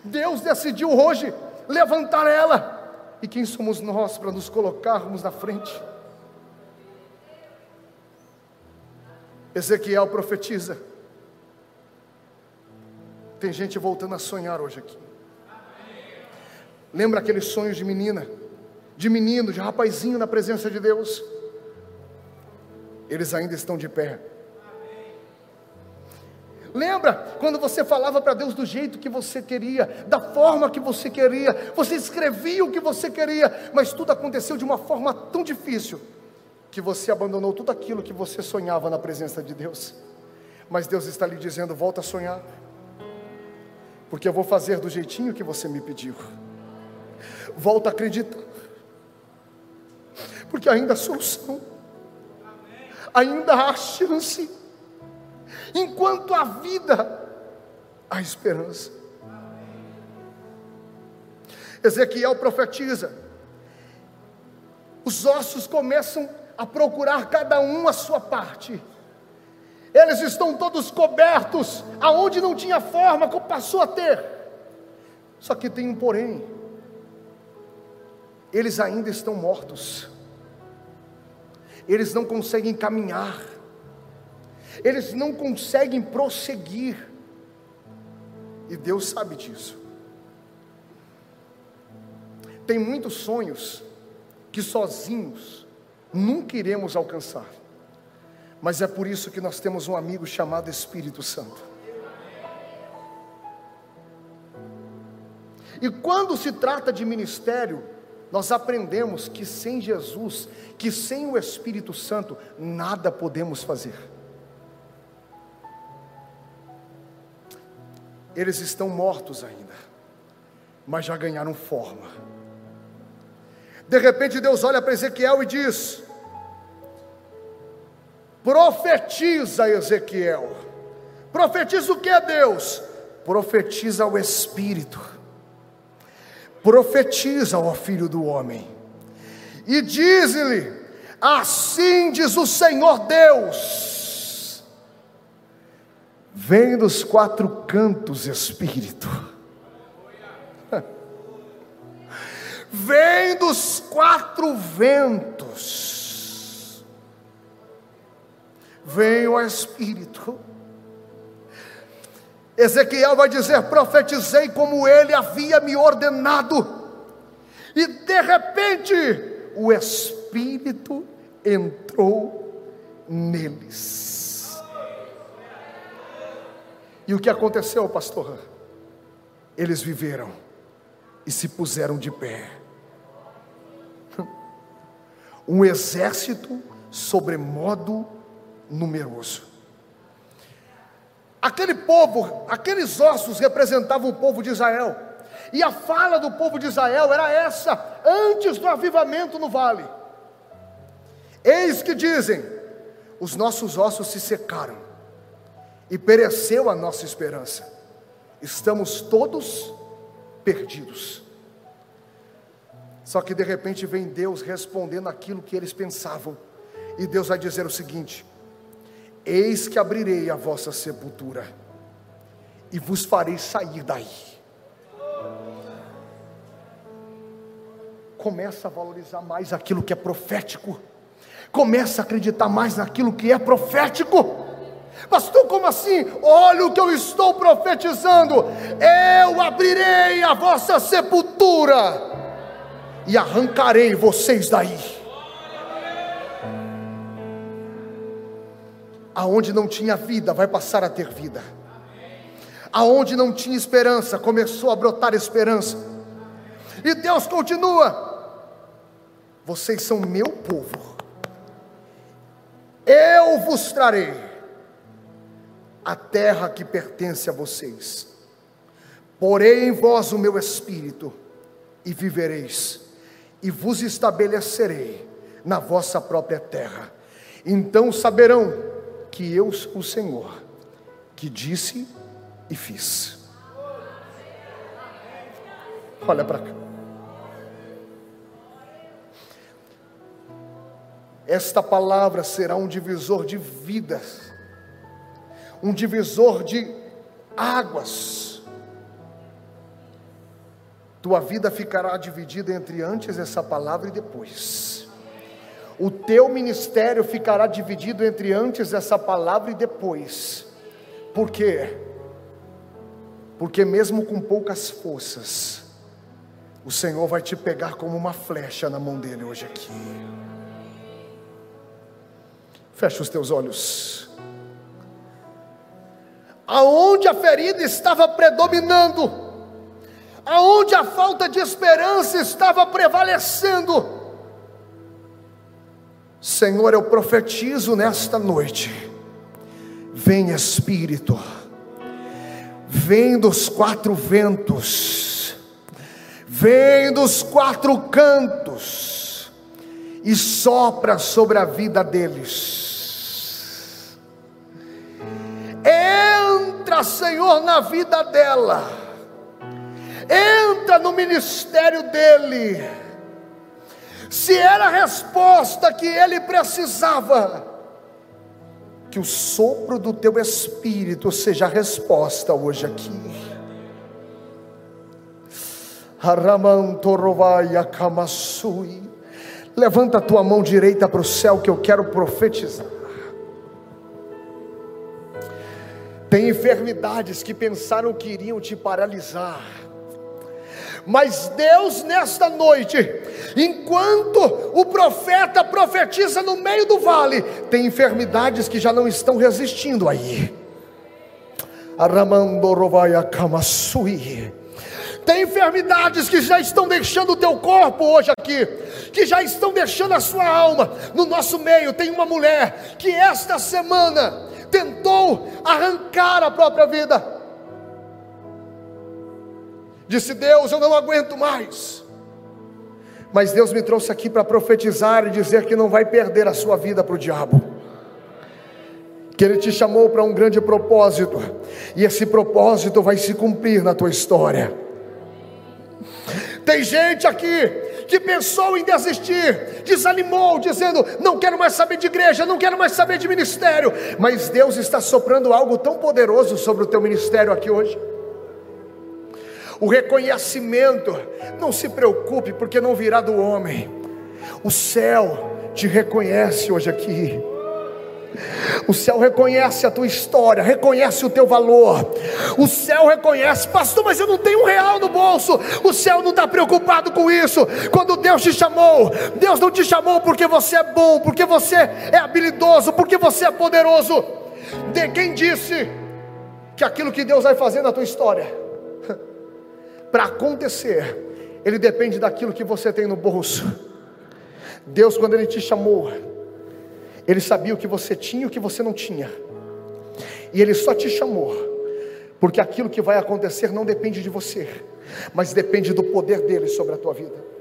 Deus decidiu hoje levantar ela. E quem somos nós para nos colocarmos na frente? Ezequiel profetiza. Tem gente voltando a sonhar hoje aqui. Lembra aqueles sonhos de menina, de menino, de rapazinho na presença de Deus? Eles ainda estão de pé. Lembra quando você falava para Deus do jeito que você queria, da forma que você queria, você escrevia o que você queria, mas tudo aconteceu de uma forma tão difícil que você abandonou tudo aquilo que você sonhava na presença de Deus. Mas Deus está lhe dizendo: volta a sonhar, porque eu vou fazer do jeitinho que você me pediu. Volta a acreditar, porque ainda há solução, ainda há chance Enquanto há vida, há esperança. Ezequiel profetiza, os ossos começam a procurar cada um a sua parte. Eles estão todos cobertos, aonde não tinha forma, passou a ter. Só que tem um porém. Eles ainda estão mortos. Eles não conseguem caminhar eles não conseguem prosseguir, e Deus sabe disso. Tem muitos sonhos que sozinhos nunca iremos alcançar, mas é por isso que nós temos um amigo chamado Espírito Santo. E quando se trata de ministério, nós aprendemos que sem Jesus, que sem o Espírito Santo, nada podemos fazer. Eles estão mortos ainda, mas já ganharam forma. De repente Deus olha para Ezequiel e diz: Profetiza, Ezequiel. Profetiza o que é Deus? Profetiza o Espírito. Profetiza, ó filho do homem. E diz-lhe: Assim diz o Senhor Deus Vem dos quatro cantos, Espírito. Vem dos quatro ventos vem o Espírito. Ezequiel vai dizer: profetizei como ele havia me ordenado, e de repente o Espírito entrou neles. E o que aconteceu, pastor? Eles viveram e se puseram de pé. Um exército sobremodo numeroso. Aquele povo, aqueles ossos representavam o povo de Israel. E a fala do povo de Israel era essa, antes do avivamento no vale. Eis que dizem: os nossos ossos se secaram, e pereceu a nossa esperança, estamos todos perdidos. Só que de repente vem Deus respondendo aquilo que eles pensavam, e Deus vai dizer o seguinte: Eis que abrirei a vossa sepultura, e vos farei sair daí. Começa a valorizar mais aquilo que é profético, começa a acreditar mais naquilo que é profético. Pastor, como assim? Olha o que eu estou profetizando. Eu abrirei a vossa sepultura e arrancarei vocês daí. Aonde não tinha vida, vai passar a ter vida. Aonde não tinha esperança, começou a brotar esperança. E Deus continua: Vocês são meu povo. Eu vos trarei a terra que pertence a vocês. Porei em vós o meu espírito e vivereis, e vos estabelecerei na vossa própria terra. Então saberão que eu sou o Senhor, que disse e fiz. Olha para cá. Esta palavra será um divisor de vidas, um divisor de águas. Tua vida ficará dividida entre antes essa palavra e depois. O teu ministério ficará dividido entre antes essa palavra e depois. Por quê? Porque mesmo com poucas forças, o Senhor vai te pegar como uma flecha na mão dele hoje aqui. Fecha os teus olhos. Aonde a ferida estava predominando, aonde a falta de esperança estava prevalecendo, Senhor, eu profetizo nesta noite, vem Espírito, vem dos quatro ventos, vem dos quatro cantos, e sopra sobre a vida deles. Senhor, na vida dela, entra no ministério dele se era a resposta que ele precisava, que o sopro do teu espírito seja a resposta hoje aqui. Levanta a tua mão direita para o céu que eu quero profetizar. Tem enfermidades que pensaram que iriam te paralisar mas Deus, nesta noite, enquanto o profeta profetiza no meio do vale, tem enfermidades que já não estão resistindo aí. Tem enfermidades que já estão deixando o teu corpo hoje aqui, que já estão deixando a sua alma. No nosso meio tem uma mulher que esta semana tentou arrancar a própria vida Disse Deus: Eu não aguento mais. Mas Deus me trouxe aqui para profetizar e dizer que não vai perder a sua vida para o diabo. Que Ele te chamou para um grande propósito, e esse propósito vai se cumprir na tua história. Tem gente aqui que pensou em desistir, desanimou, dizendo: Não quero mais saber de igreja, não quero mais saber de ministério. Mas Deus está soprando algo tão poderoso sobre o teu ministério aqui hoje. o reconhecimento. Não se preocupe, porque não virá do homem. O céu te reconhece hoje aqui. O céu reconhece a tua história, reconhece o teu valor. O céu reconhece, pastor, mas eu não tenho um real no bolso. O céu não está preocupado com isso. Quando Deus te chamou, Deus não te chamou porque você é bom, porque você é habilidoso, porque você é poderoso. De quem disse que aquilo que Deus vai fazer na tua história, para acontecer, ele depende daquilo que você tem no bolso. Deus, quando Ele te chamou, Ele sabia o que você tinha e o que você não tinha, e Ele só te chamou, porque aquilo que vai acontecer não depende de você, mas depende do poder dele sobre a tua vida.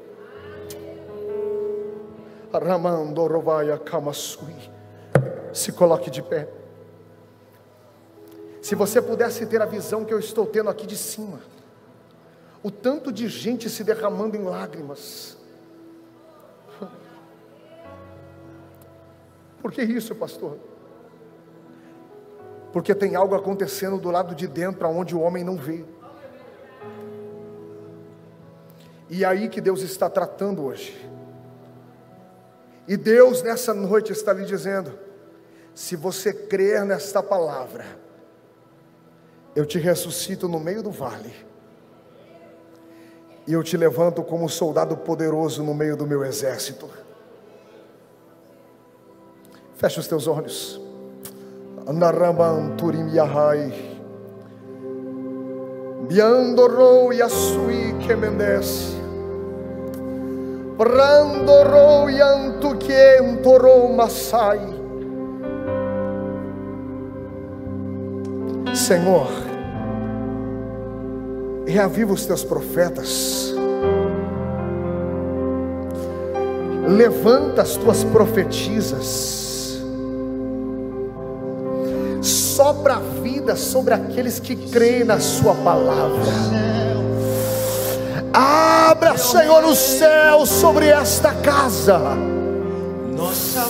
Se coloque de pé. Se você pudesse ter a visão que eu estou tendo aqui de cima, o tanto de gente se derramando em lágrimas, Por que isso, pastor? Porque tem algo acontecendo do lado de dentro, aonde o homem não vê. E é aí que Deus está tratando hoje. E Deus nessa noite está lhe dizendo: se você crer nesta palavra, eu te ressuscito no meio do vale, e eu te levanto como soldado poderoso no meio do meu exército. Feche os teus olhos. Anaramanturim Yahai. Biandorou Yasui Kemendes. Brandorou Yantukiem Torou Masai. Senhor, reaviva os teus profetas. Levanta as tuas profetisas sopra a vida sobre aqueles que creem na Sua palavra. Abra, Senhor, o céu sobre esta casa. Nossa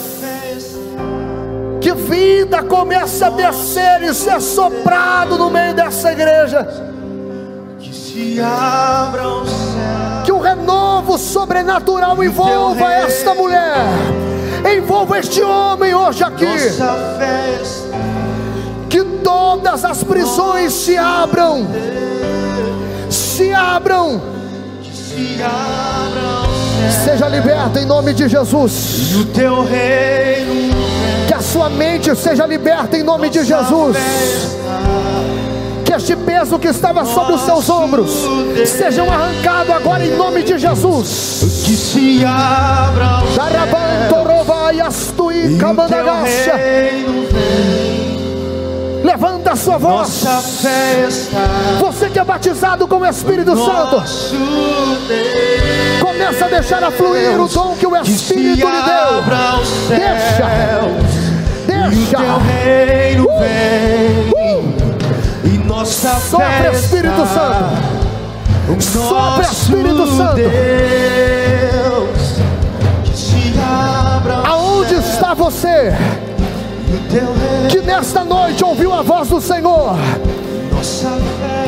Que vida comece a descer e ser soprado no meio dessa igreja. Que se abra o céu. Que o renovo sobrenatural envolva esta mulher. Envolva este homem hoje aqui. Nossa festa todas as prisões se abram, se abram, seja liberto em nome de Jesus. o teu reino, que a sua mente seja liberta em nome de Jesus. Que este peso que estava sobre os seus ombros sejam arrancado agora em nome de Jesus. Que se abra o céu, e o teu reino Levanta a sua voz. Você que é batizado com o Espírito Santo. Começa a deixar a fluir o dom que o Espírito lhe deu. Deixa. Deixa. Uh, uh. Sopra Espírito Santo. Sopra Espírito Santo. Aonde está você? Que nesta noite ouviu a voz do Senhor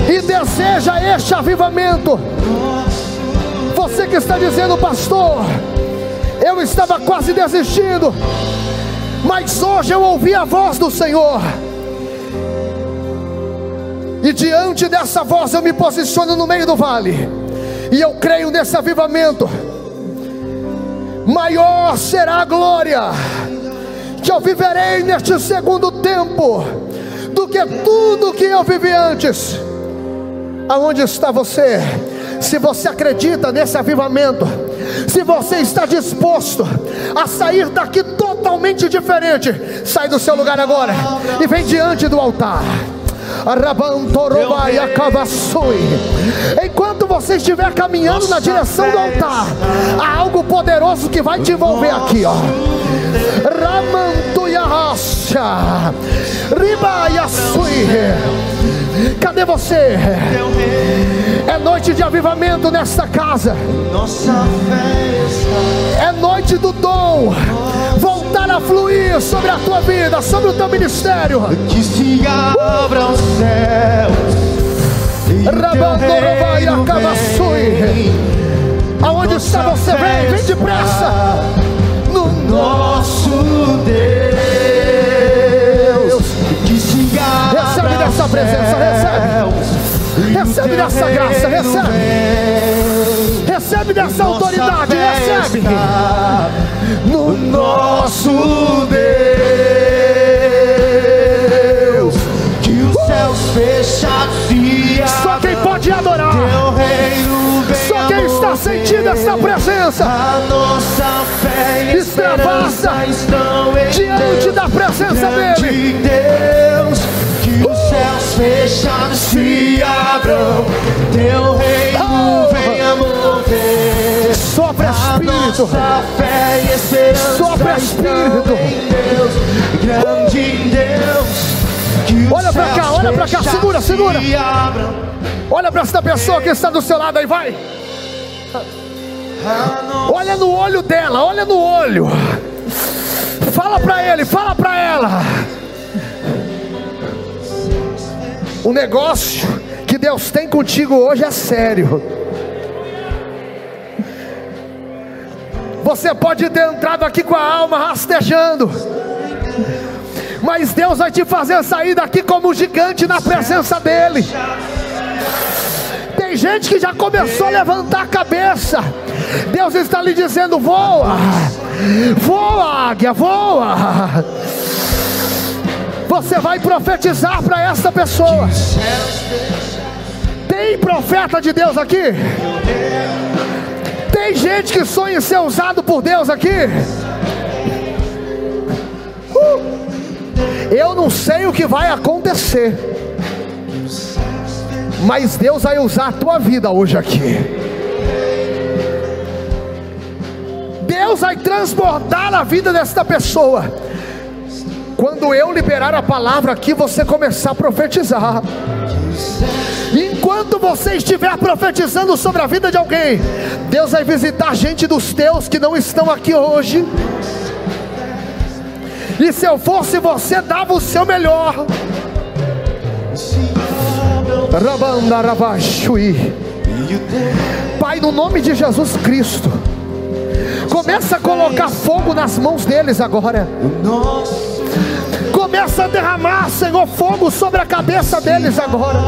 e deseja este avivamento. Você que está dizendo, pastor, eu estava quase desistindo, mas hoje eu ouvi a voz do Senhor. E diante dessa voz eu me posiciono no meio do vale. E eu creio nesse avivamento. Maior será a glória que eu viverei neste segundo tempo do que tudo que eu vivi antes. Aonde está você? Se você acredita nesse avivamento, se você está disposto a sair daqui totalmente diferente, sai do seu lugar agora e vem diante do altar. Enquanto você estiver caminhando na direção do altar, há algo poderoso que vai te envolver aqui, ó. Ramantuyahacha, Ribayasui. Cadê você? É noite de avivamento nesta casa. É noite do dom. Voltar a fluir sobre a tua vida, sobre o teu ministério. Que se abra os céus Aonde está você? Vem, vem depressa. No nosso Deus. Que se recebe dessa presença, recebe. Recebe dessa graça, recebe. Recebe dessa autoridade, recebe. No nosso Deus. Essa presença, a nossa fé e extravasa diante da presença dele. Deus, que os céus fechados se abram, teu reino oh. venha mover. Sopra Espírito, fé e esperança sopra Espírito, Deus, grande Deus. olha para cá, olha para cá, segura, segura. Olha para esta pessoa que está do seu lado aí, vai. Olha no olho dela, olha no olho. Fala para ele, fala para ela. O negócio que Deus tem contigo hoje é sério. Você pode ter entrado aqui com a alma rastejando, mas Deus vai te fazer sair daqui como um gigante na presença dEle. Gente que já começou a levantar a cabeça. Deus está lhe dizendo: voa, voa, águia, voa. Você vai profetizar para esta pessoa. Tem profeta de Deus aqui? Tem gente que sonha em ser usado por Deus aqui? Uh, eu não sei o que vai acontecer mas Deus vai usar a tua vida hoje aqui. Deus vai transportar a vida desta pessoa. Quando eu liberar a palavra aqui, você começar a profetizar. Enquanto você estiver profetizando sobre a vida de alguém, Deus vai visitar gente dos teus que não estão aqui hoje. E se eu fosse você, dava o seu melhor. Pai, no nome de Jesus Cristo, começa a colocar fogo nas mãos deles agora. Começa a derramar, Senhor, fogo sobre a cabeça deles agora.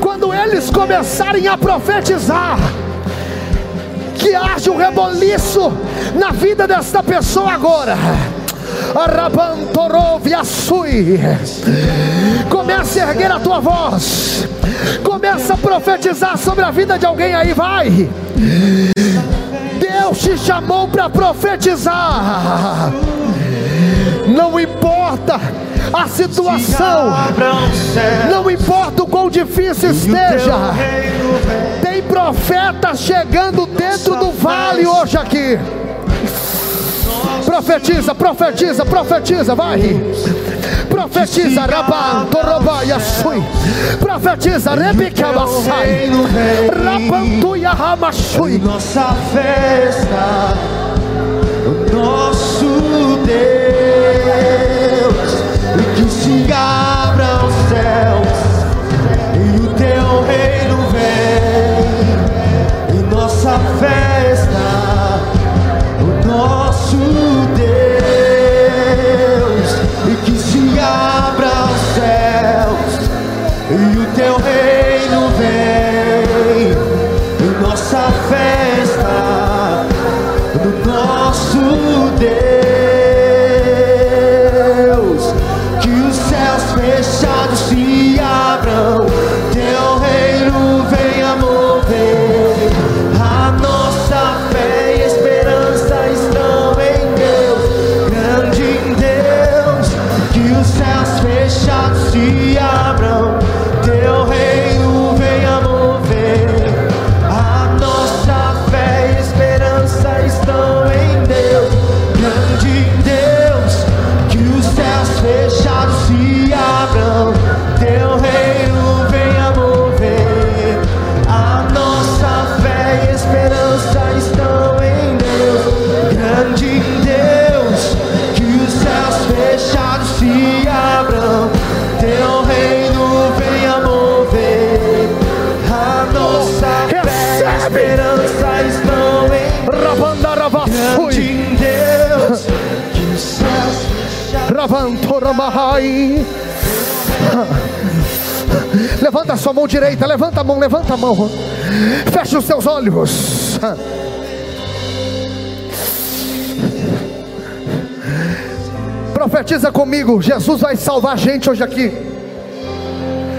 Quando eles começarem a profetizar, que haja um reboliço na vida desta pessoa agora Comece a erguer a tua voz. Começa a profetizar sobre a vida de alguém aí, vai. Deus te chamou para profetizar. Não importa a situação, não importa o quão difícil esteja, tem profeta chegando dentro do vale hoje aqui. Profetiza, profetiza, profetiza, vai. Profetiza, Rabban, Torobaia, Sui. Profetiza, Rebeca, Bassai. Rapantuia, Ramashui. Nossa festa, o nosso Deus. E que se abra direita, levanta a mão, levanta a mão. Feche os seus olhos. Profetiza comigo, Jesus vai salvar a gente hoje aqui.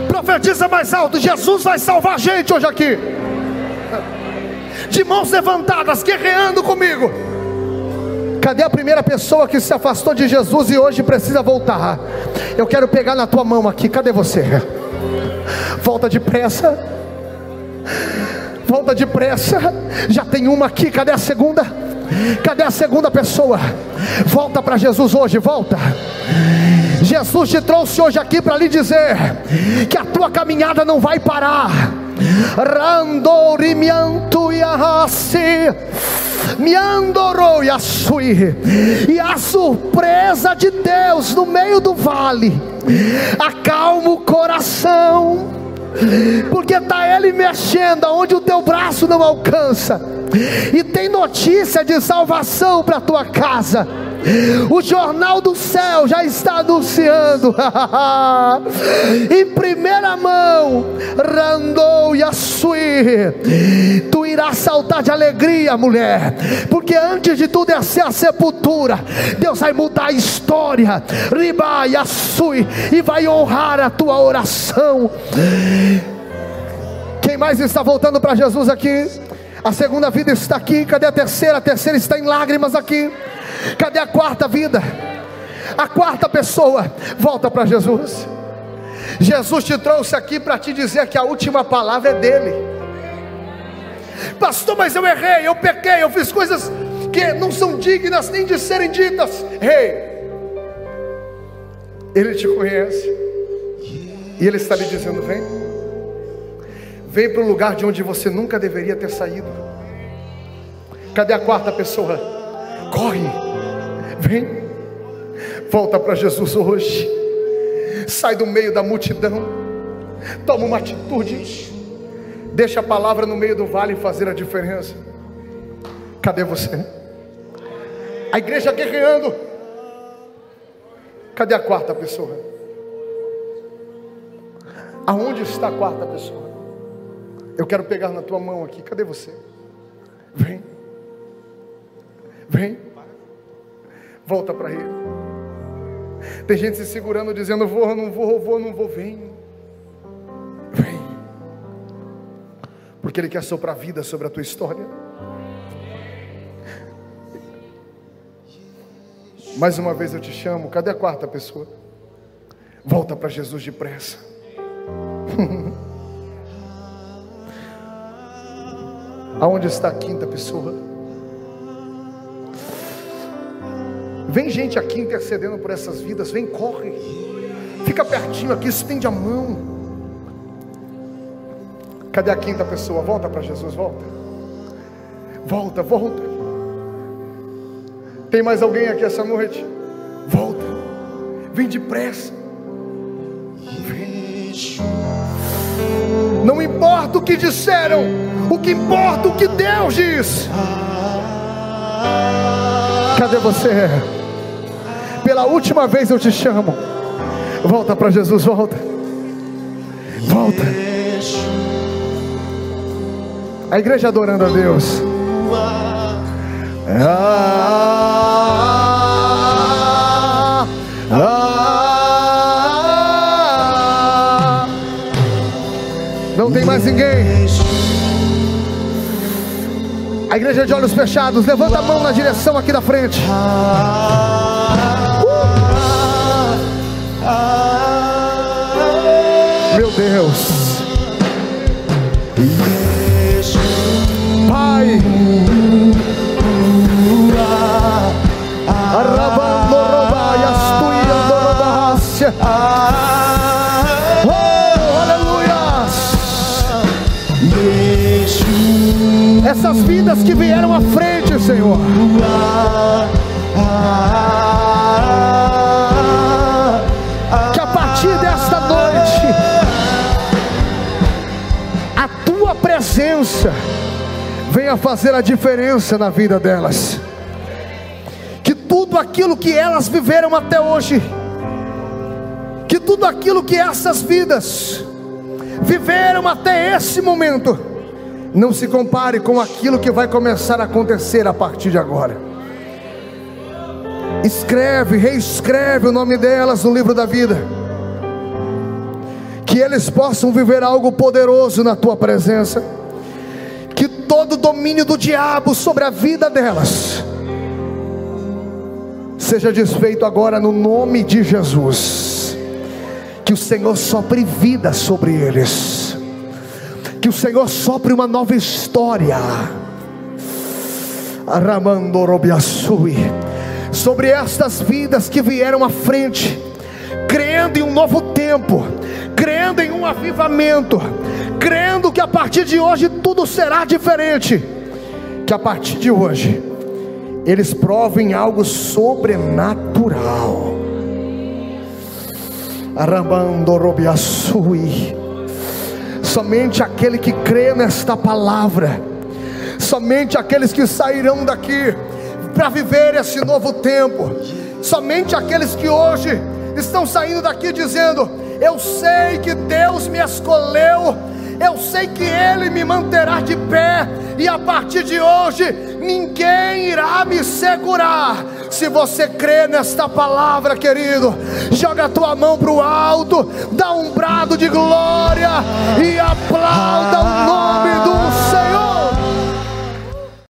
Profetiza mais alto, Jesus vai salvar a gente hoje aqui. De mãos levantadas, guerreando comigo. Cadê a primeira pessoa que se afastou de Jesus e hoje precisa voltar? Eu quero pegar na tua mão aqui. Cadê você? Volta depressa. Volta depressa. Já tem uma aqui. Cadê a segunda? Cadê a segunda pessoa? Volta para Jesus hoje. Volta. Jesus te trouxe hoje aqui para lhe dizer que a tua caminhada não vai parar. Randorimianto Yahasi. Miandorou Yasui. E a surpresa de Deus no meio do vale. Acalma o coração. Porque está Ele mexendo aonde o teu braço não alcança. E tem notícia de salvação para a tua casa. O jornal do céu já está anunciando. em primeira mão, Randou Yasui. Tu irás saltar de alegria, mulher. Porque antes de tudo descer a sepultura, Deus vai mudar a história. Riba Yasui. E vai honrar a tua oração. Quem mais está voltando para Jesus aqui? A segunda vida está aqui. Cadê a terceira? A terceira está em lágrimas aqui. Cadê a quarta vida? A quarta pessoa volta para Jesus. Jesus te trouxe aqui para te dizer que a última palavra é dele. Pastor, mas eu errei, eu pequei, eu fiz coisas que não são dignas nem de serem ditas. Ei, hey, Ele te conhece. E Ele está lhe dizendo: vem. Vem para o lugar de onde você nunca deveria ter saído. Cadê a quarta pessoa? Corre, vem, volta para Jesus hoje. Sai do meio da multidão, toma uma atitude, deixa a palavra no meio do vale fazer a diferença. Cadê você? A igreja guerreando. Cadê a quarta pessoa? Aonde está a quarta pessoa? Eu quero pegar na tua mão aqui. Cadê você? Vem. Vem. Volta para ele. Tem gente se segurando, dizendo: Vou, não vou, vou, não vou. Vem. Vem. Porque Ele quer soprar vida sobre a tua história. Mais uma vez eu te chamo. Cadê a quarta pessoa? Volta para Jesus depressa. Aonde está a quinta pessoa? Vem gente aqui intercedendo por essas vidas. Vem, corre. Fica pertinho aqui, estende a mão. Cadê a quinta pessoa? Volta para Jesus, volta. Volta, volta. Tem mais alguém aqui essa noite? Volta. Vem depressa. Não importa o que disseram, o que importa o que Deus diz. Cadê você? Pela última vez eu te chamo. Volta para Jesus, volta. Volta. A igreja adorando a Deus. Ah, ah, não tem mais ninguém. A igreja de olhos fechados, levanta a mão na direção aqui da frente. Deus. Pai. Oh, aleluia. Essas vidas que vieram à frente, Senhor. Venha fazer a diferença na vida delas. Que tudo aquilo que elas viveram até hoje, que tudo aquilo que essas vidas viveram até esse momento, não se compare com aquilo que vai começar a acontecer a partir de agora. Escreve, reescreve o nome delas no livro da vida. Que eles possam viver algo poderoso na tua presença. Todo domínio do diabo sobre a vida delas seja desfeito agora no nome de Jesus. Que o Senhor sopre vida sobre eles. Que o Senhor sopre uma nova história. Aramandorobiasui sobre estas vidas que vieram à frente, crendo em um novo tempo, crendo em um avivamento, crendo que a partir de hoje tudo será diferente, que a partir de hoje eles provem algo sobrenatural. Arambandorobiasui. Somente aquele que crê nesta palavra, somente aqueles que sairão daqui para viver esse novo tempo. Somente aqueles que hoje estão saindo daqui dizendo: Eu sei que Deus me escolheu, eu sei que Ele me manterá de pé, e a partir de hoje, ninguém irá me segurar. Se você crê nesta palavra, querido, joga a tua mão para o alto, dá um brado de glória e aplauda o nome do Senhor.